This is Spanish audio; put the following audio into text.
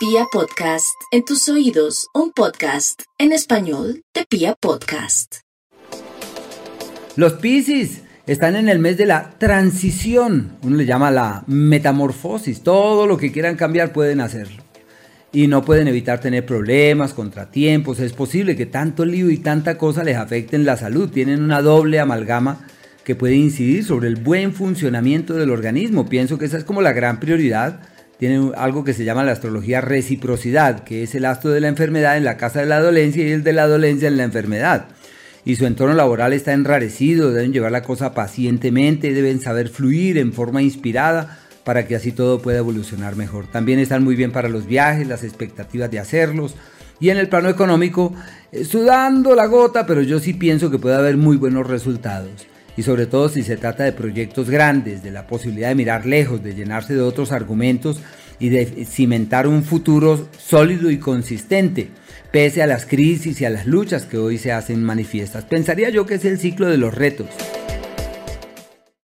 Pia Podcast, en tus oídos, un podcast en español de Pia Podcast. Los Piscis están en el mes de la transición, uno le llama la metamorfosis, todo lo que quieran cambiar pueden hacerlo. Y no pueden evitar tener problemas, contratiempos, es posible que tanto lío y tanta cosa les afecten la salud, tienen una doble amalgama que puede incidir sobre el buen funcionamiento del organismo. Pienso que esa es como la gran prioridad tiene algo que se llama la astrología reciprocidad, que es el astro de la enfermedad en la casa de la dolencia y el de la dolencia en la enfermedad. Y su entorno laboral está enrarecido, deben llevar la cosa pacientemente, deben saber fluir en forma inspirada para que así todo pueda evolucionar mejor. También están muy bien para los viajes, las expectativas de hacerlos. Y en el plano económico, eh, sudando la gota, pero yo sí pienso que puede haber muy buenos resultados y sobre todo si se trata de proyectos grandes, de la posibilidad de mirar lejos, de llenarse de otros argumentos y de cimentar un futuro sólido y consistente, pese a las crisis y a las luchas que hoy se hacen manifiestas. Pensaría yo que es el ciclo de los retos.